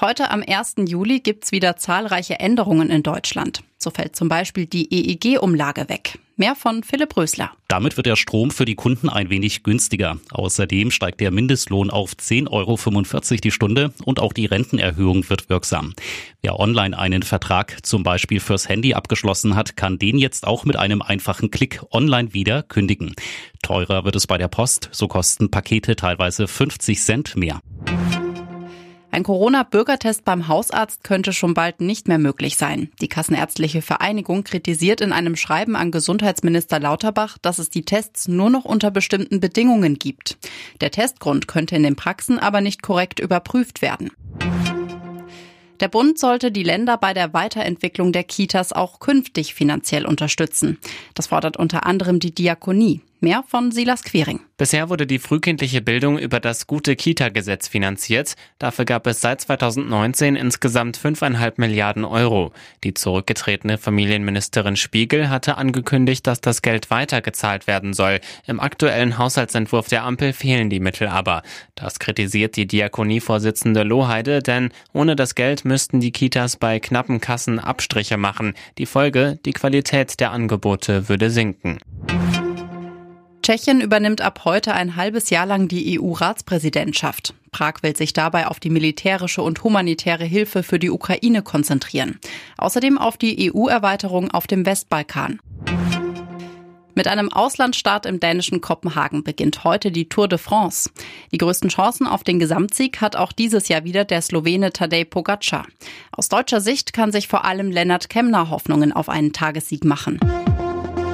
Heute am 1. Juli gibt's wieder zahlreiche Änderungen in Deutschland. So fällt zum Beispiel die EEG-Umlage weg. Mehr von Philipp Rösler. Damit wird der Strom für die Kunden ein wenig günstiger. Außerdem steigt der Mindestlohn auf 10,45 Euro die Stunde und auch die Rentenerhöhung wird wirksam. Wer online einen Vertrag zum Beispiel fürs Handy abgeschlossen hat, kann den jetzt auch mit einem einfachen Klick online wieder kündigen. Teurer wird es bei der Post, so kosten Pakete teilweise 50 Cent mehr. Ein Corona-Bürgertest beim Hausarzt könnte schon bald nicht mehr möglich sein. Die Kassenärztliche Vereinigung kritisiert in einem Schreiben an Gesundheitsminister Lauterbach, dass es die Tests nur noch unter bestimmten Bedingungen gibt. Der Testgrund könnte in den Praxen aber nicht korrekt überprüft werden. Der Bund sollte die Länder bei der Weiterentwicklung der Kitas auch künftig finanziell unterstützen. Das fordert unter anderem die Diakonie. Mehr von Silas Quering. Bisher wurde die frühkindliche Bildung über das gute Kita-Gesetz finanziert. Dafür gab es seit 2019 insgesamt 5,5 Milliarden Euro. Die zurückgetretene Familienministerin Spiegel hatte angekündigt, dass das Geld weitergezahlt werden soll. Im aktuellen Haushaltsentwurf der Ampel fehlen die Mittel aber. Das kritisiert die Diakonievorsitzende Lohheide, denn ohne das Geld müssten die Kitas bei knappen Kassen Abstriche machen. Die Folge, die Qualität der Angebote würde sinken. Tschechien übernimmt ab heute ein halbes Jahr lang die EU-Ratspräsidentschaft. Prag will sich dabei auf die militärische und humanitäre Hilfe für die Ukraine konzentrieren. Außerdem auf die EU-Erweiterung auf dem Westbalkan. Mit einem Auslandsstart im dänischen Kopenhagen beginnt heute die Tour de France. Die größten Chancen auf den Gesamtsieg hat auch dieses Jahr wieder der Slowene Tadej Pogacar. Aus deutscher Sicht kann sich vor allem Lennart Kemner Hoffnungen auf einen Tagessieg machen.